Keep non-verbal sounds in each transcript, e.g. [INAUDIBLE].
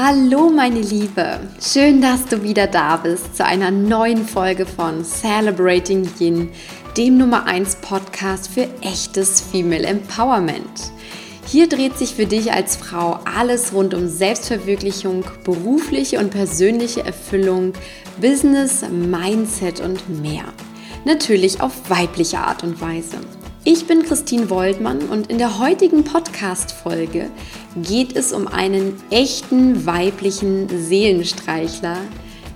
Hallo meine Liebe, schön, dass du wieder da bist zu einer neuen Folge von Celebrating Yin, dem Nummer 1 Podcast für echtes Female Empowerment. Hier dreht sich für dich als Frau alles rund um Selbstverwirklichung, berufliche und persönliche Erfüllung, Business, Mindset und mehr. Natürlich auf weibliche Art und Weise. Ich bin Christine Woldmann und in der heutigen Podcast-Folge geht es um einen echten weiblichen Seelenstreichler,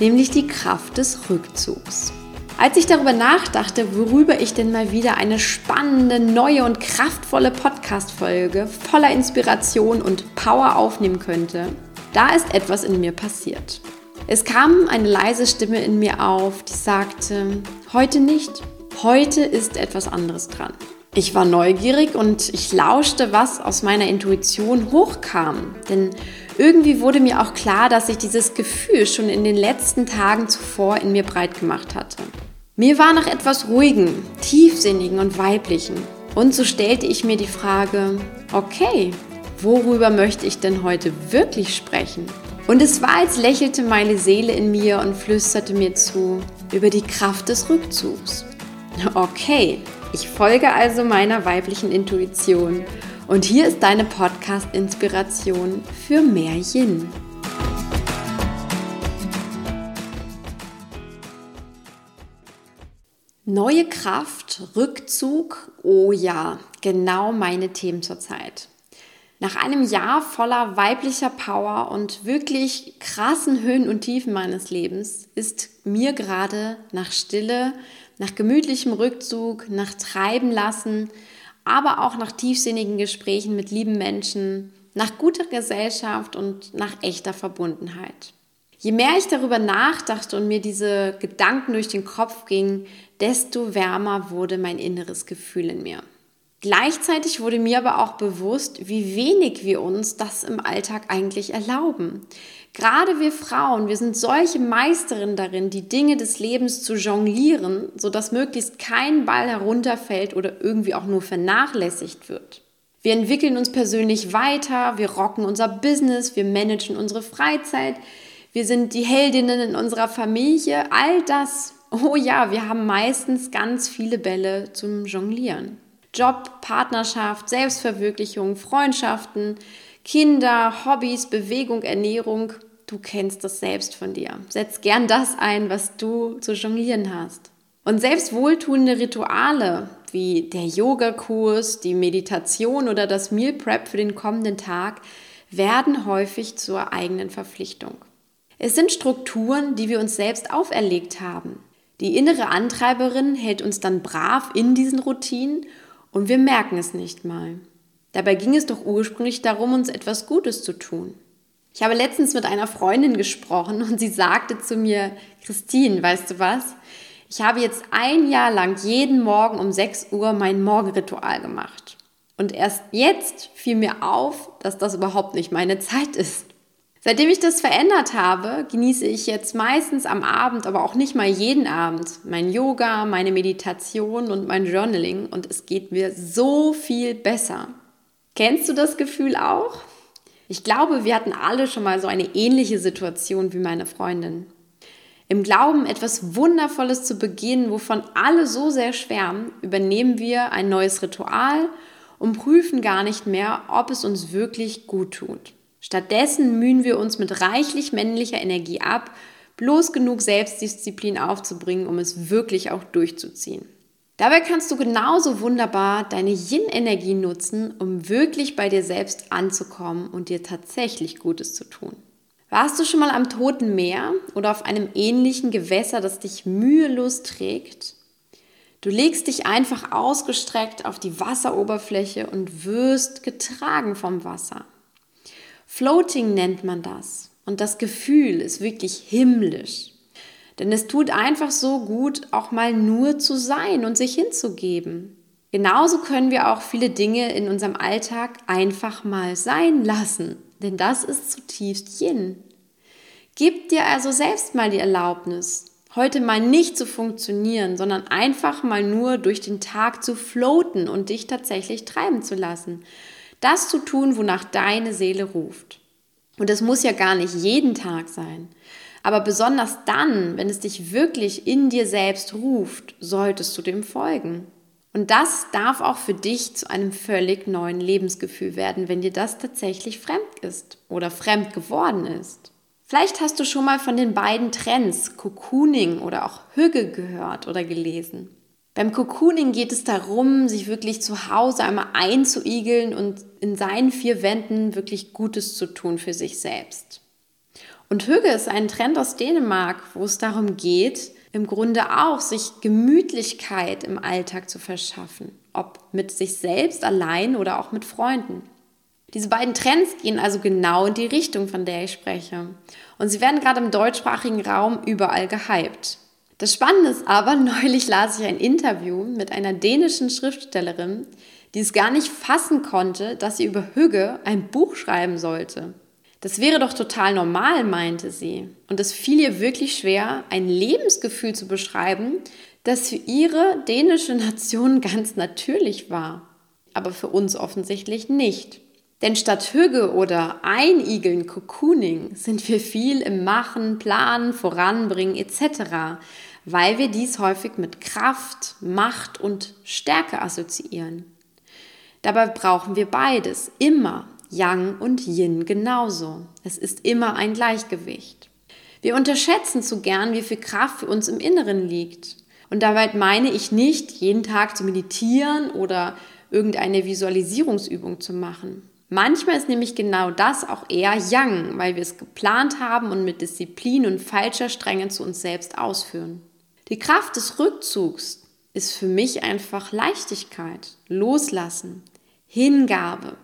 nämlich die Kraft des Rückzugs. Als ich darüber nachdachte, worüber ich denn mal wieder eine spannende, neue und kraftvolle Podcast-Folge voller Inspiration und Power aufnehmen könnte, da ist etwas in mir passiert. Es kam eine leise Stimme in mir auf, die sagte, heute nicht, heute ist etwas anderes dran. Ich war neugierig und ich lauschte, was aus meiner Intuition hochkam. Denn irgendwie wurde mir auch klar, dass sich dieses Gefühl schon in den letzten Tagen zuvor in mir breit gemacht hatte. Mir war nach etwas ruhigen, tiefsinnigen und weiblichen. Und so stellte ich mir die Frage, okay, worüber möchte ich denn heute wirklich sprechen? Und es war, als lächelte meine Seele in mir und flüsterte mir zu über die Kraft des Rückzugs. Okay, ich folge also meiner weiblichen Intuition und hier ist deine Podcast-Inspiration für mehr Yin. Neue Kraft, Rückzug, oh ja, genau meine Themen zurzeit. Nach einem Jahr voller weiblicher Power und wirklich krassen Höhen und Tiefen meines Lebens ist mir gerade nach Stille, nach gemütlichem Rückzug, nach Treiben lassen, aber auch nach tiefsinnigen Gesprächen mit lieben Menschen, nach guter Gesellschaft und nach echter Verbundenheit. Je mehr ich darüber nachdachte und mir diese Gedanken durch den Kopf gingen, desto wärmer wurde mein inneres Gefühl in mir. Gleichzeitig wurde mir aber auch bewusst, wie wenig wir uns das im Alltag eigentlich erlauben. Gerade wir Frauen, wir sind solche Meisterinnen darin, die Dinge des Lebens zu jonglieren, sodass möglichst kein Ball herunterfällt oder irgendwie auch nur vernachlässigt wird. Wir entwickeln uns persönlich weiter, wir rocken unser Business, wir managen unsere Freizeit, wir sind die Heldinnen in unserer Familie, all das. Oh ja, wir haben meistens ganz viele Bälle zum Jonglieren. Job, Partnerschaft, Selbstverwirklichung, Freundschaften, Kinder, Hobbys, Bewegung, Ernährung. Du kennst das selbst von dir. Setz gern das ein, was du zu jonglieren hast. Und selbst wohltuende Rituale wie der Yogakurs, die Meditation oder das Meal Prep für den kommenden Tag werden häufig zur eigenen Verpflichtung. Es sind Strukturen, die wir uns selbst auferlegt haben. Die innere Antreiberin hält uns dann brav in diesen Routinen und wir merken es nicht mal. Dabei ging es doch ursprünglich darum, uns etwas Gutes zu tun. Ich habe letztens mit einer Freundin gesprochen und sie sagte zu mir, Christine, weißt du was? Ich habe jetzt ein Jahr lang jeden Morgen um 6 Uhr mein Morgenritual gemacht. Und erst jetzt fiel mir auf, dass das überhaupt nicht meine Zeit ist. Seitdem ich das verändert habe, genieße ich jetzt meistens am Abend, aber auch nicht mal jeden Abend, mein Yoga, meine Meditation und mein Journaling und es geht mir so viel besser. Kennst du das Gefühl auch? Ich glaube, wir hatten alle schon mal so eine ähnliche Situation wie meine Freundin. Im Glauben, etwas Wundervolles zu beginnen, wovon alle so sehr schwärmen, übernehmen wir ein neues Ritual und prüfen gar nicht mehr, ob es uns wirklich gut tut. Stattdessen mühen wir uns mit reichlich männlicher Energie ab, bloß genug Selbstdisziplin aufzubringen, um es wirklich auch durchzuziehen. Dabei kannst du genauso wunderbar deine Yin-Energie nutzen, um wirklich bei dir selbst anzukommen und dir tatsächlich Gutes zu tun. Warst du schon mal am Toten Meer oder auf einem ähnlichen Gewässer, das dich mühelos trägt? Du legst dich einfach ausgestreckt auf die Wasseroberfläche und wirst getragen vom Wasser. Floating nennt man das. Und das Gefühl ist wirklich himmlisch. Denn es tut einfach so gut, auch mal nur zu sein und sich hinzugeben. Genauso können wir auch viele Dinge in unserem Alltag einfach mal sein lassen, denn das ist zutiefst Yin. Gib dir also selbst mal die Erlaubnis, heute mal nicht zu funktionieren, sondern einfach mal nur durch den Tag zu floaten und dich tatsächlich treiben zu lassen. Das zu tun, wonach deine Seele ruft. Und es muss ja gar nicht jeden Tag sein. Aber besonders dann, wenn es dich wirklich in dir selbst ruft, solltest du dem folgen. Und das darf auch für dich zu einem völlig neuen Lebensgefühl werden, wenn dir das tatsächlich fremd ist oder fremd geworden ist. Vielleicht hast du schon mal von den beiden Trends Cocooning oder auch Hüge gehört oder gelesen. Beim Cocooning geht es darum, sich wirklich zu Hause einmal einzuigeln und in seinen vier Wänden wirklich Gutes zu tun für sich selbst. Und Hüge ist ein Trend aus Dänemark, wo es darum geht, im Grunde auch sich Gemütlichkeit im Alltag zu verschaffen, ob mit sich selbst allein oder auch mit Freunden. Diese beiden Trends gehen also genau in die Richtung, von der ich spreche. Und sie werden gerade im deutschsprachigen Raum überall gehypt. Das Spannende ist aber, [LAUGHS] neulich las ich ein Interview mit einer dänischen Schriftstellerin, die es gar nicht fassen konnte, dass sie über Hügge ein Buch schreiben sollte. Das wäre doch total normal, meinte sie. Und es fiel ihr wirklich schwer, ein Lebensgefühl zu beschreiben, das für ihre dänische Nation [LAUGHS] ganz natürlich war. Aber für uns offensichtlich nicht. Denn statt Hüge oder Einigeln, Cocooning, sind wir viel im Machen, Planen, Voranbringen etc., weil wir dies häufig mit Kraft, Macht und Stärke assoziieren. Dabei brauchen wir beides, immer, Yang und Yin genauso. Es ist immer ein Gleichgewicht. Wir unterschätzen zu gern, wie viel Kraft für uns im Inneren liegt. Und dabei meine ich nicht, jeden Tag zu meditieren oder irgendeine Visualisierungsübung zu machen. Manchmal ist nämlich genau das auch eher Yang, weil wir es geplant haben und mit Disziplin und falscher Strenge zu uns selbst ausführen. Die Kraft des Rückzugs ist für mich einfach Leichtigkeit, Loslassen, Hingabe,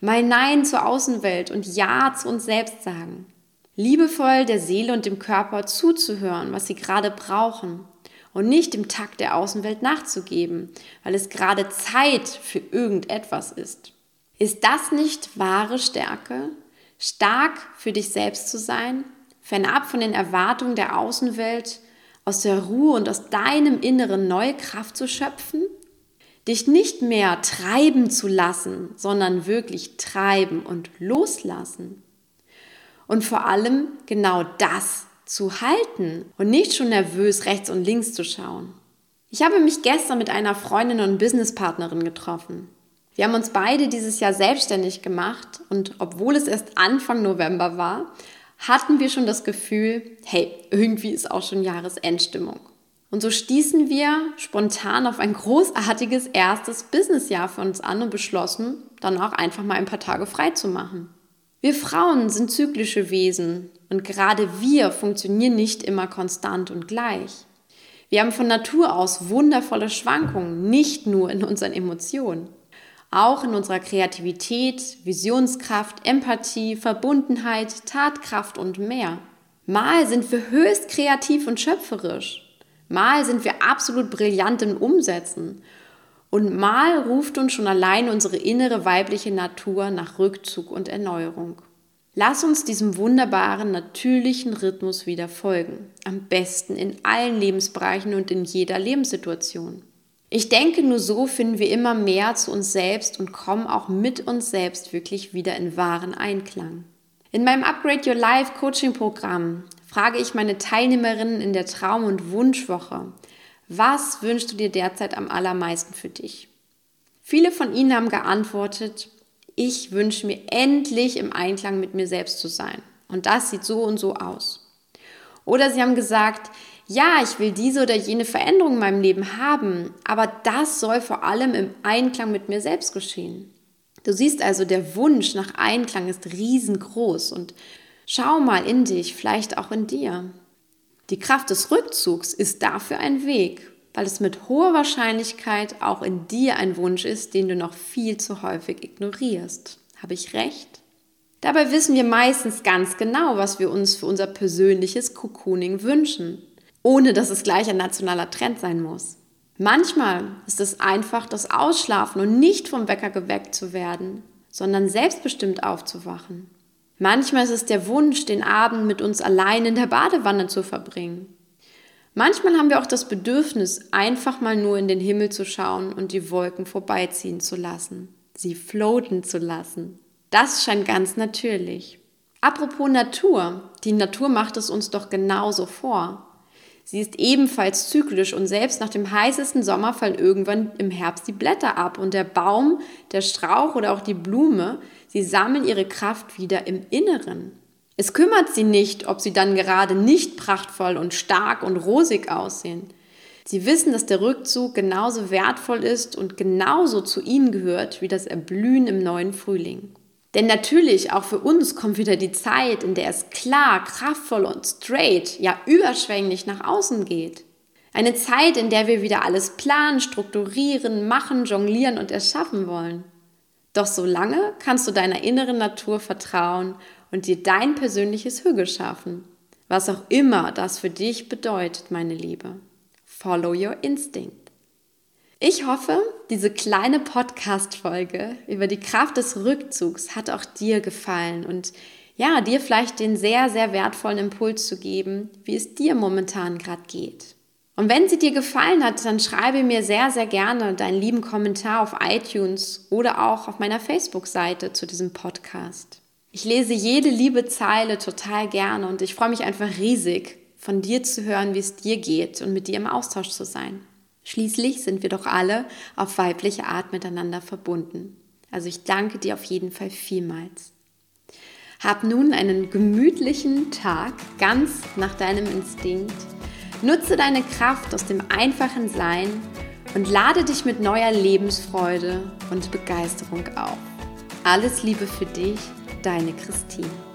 mal Nein zur Außenwelt und Ja zu uns selbst sagen. Liebevoll der Seele und dem Körper zuzuhören, was sie gerade brauchen und nicht dem Takt der Außenwelt nachzugeben, weil es gerade Zeit für irgendetwas ist. Ist das nicht wahre Stärke? Stark für dich selbst zu sein, fernab von den Erwartungen der Außenwelt, aus der Ruhe und aus deinem Inneren neue Kraft zu schöpfen? Dich nicht mehr treiben zu lassen, sondern wirklich treiben und loslassen. Und vor allem genau das zu halten und nicht schon nervös rechts und links zu schauen. Ich habe mich gestern mit einer Freundin und Businesspartnerin getroffen. Wir haben uns beide dieses Jahr selbstständig gemacht und obwohl es erst Anfang November war, hatten wir schon das Gefühl, hey, irgendwie ist auch schon Jahresendstimmung. Und so stießen wir spontan auf ein großartiges erstes Businessjahr für uns an und beschlossen, dann auch einfach mal ein paar Tage frei zu machen. Wir Frauen sind zyklische Wesen und gerade wir funktionieren nicht immer konstant und gleich. Wir haben von Natur aus wundervolle Schwankungen, nicht nur in unseren Emotionen auch in unserer Kreativität, Visionskraft, Empathie, Verbundenheit, Tatkraft und mehr. Mal sind wir höchst kreativ und schöpferisch. Mal sind wir absolut brillant im Umsetzen. Und mal ruft uns schon allein unsere innere weibliche Natur nach Rückzug und Erneuerung. Lass uns diesem wunderbaren, natürlichen Rhythmus wieder folgen. Am besten in allen Lebensbereichen und in jeder Lebenssituation. Ich denke, nur so finden wir immer mehr zu uns selbst und kommen auch mit uns selbst wirklich wieder in wahren Einklang. In meinem Upgrade Your Life Coaching Programm frage ich meine Teilnehmerinnen in der Traum- und Wunschwoche, was wünschst du dir derzeit am allermeisten für dich? Viele von ihnen haben geantwortet, ich wünsche mir endlich im Einklang mit mir selbst zu sein. Und das sieht so und so aus. Oder sie haben gesagt, ja, ich will diese oder jene Veränderung in meinem Leben haben, aber das soll vor allem im Einklang mit mir selbst geschehen. Du siehst also, der Wunsch nach Einklang ist riesengroß und schau mal in dich, vielleicht auch in dir. Die Kraft des Rückzugs ist dafür ein Weg, weil es mit hoher Wahrscheinlichkeit auch in dir ein Wunsch ist, den du noch viel zu häufig ignorierst. Habe ich recht? Dabei wissen wir meistens ganz genau, was wir uns für unser persönliches Cocooning wünschen ohne dass es gleich ein nationaler Trend sein muss. Manchmal ist es einfach das Ausschlafen und nicht vom Wecker geweckt zu werden, sondern selbstbestimmt aufzuwachen. Manchmal ist es der Wunsch, den Abend mit uns allein in der Badewanne zu verbringen. Manchmal haben wir auch das Bedürfnis, einfach mal nur in den Himmel zu schauen und die Wolken vorbeiziehen zu lassen, sie floaten zu lassen. Das scheint ganz natürlich. Apropos Natur, die Natur macht es uns doch genauso vor. Sie ist ebenfalls zyklisch und selbst nach dem heißesten Sommer fallen irgendwann im Herbst die Blätter ab und der Baum, der Strauch oder auch die Blume, sie sammeln ihre Kraft wieder im Inneren. Es kümmert sie nicht, ob sie dann gerade nicht prachtvoll und stark und rosig aussehen. Sie wissen, dass der Rückzug genauso wertvoll ist und genauso zu ihnen gehört wie das Erblühen im neuen Frühling. Denn natürlich, auch für uns kommt wieder die Zeit, in der es klar, kraftvoll und straight, ja überschwänglich nach außen geht. Eine Zeit, in der wir wieder alles planen, strukturieren, machen, jonglieren und erschaffen wollen. Doch solange kannst du deiner inneren Natur vertrauen und dir dein persönliches Hügel schaffen. Was auch immer das für dich bedeutet, meine Liebe. Follow your instinct. Ich hoffe, diese kleine Podcast-Folge über die Kraft des Rückzugs hat auch dir gefallen und ja, dir vielleicht den sehr, sehr wertvollen Impuls zu geben, wie es dir momentan gerade geht. Und wenn sie dir gefallen hat, dann schreibe mir sehr, sehr gerne deinen lieben Kommentar auf iTunes oder auch auf meiner Facebook-Seite zu diesem Podcast. Ich lese jede liebe Zeile total gerne und ich freue mich einfach riesig, von dir zu hören, wie es dir geht und mit dir im Austausch zu sein. Schließlich sind wir doch alle auf weibliche Art miteinander verbunden. Also ich danke dir auf jeden Fall vielmals. Hab nun einen gemütlichen Tag ganz nach deinem Instinkt. Nutze deine Kraft aus dem einfachen Sein und lade dich mit neuer Lebensfreude und Begeisterung auf. Alles Liebe für dich, deine Christine.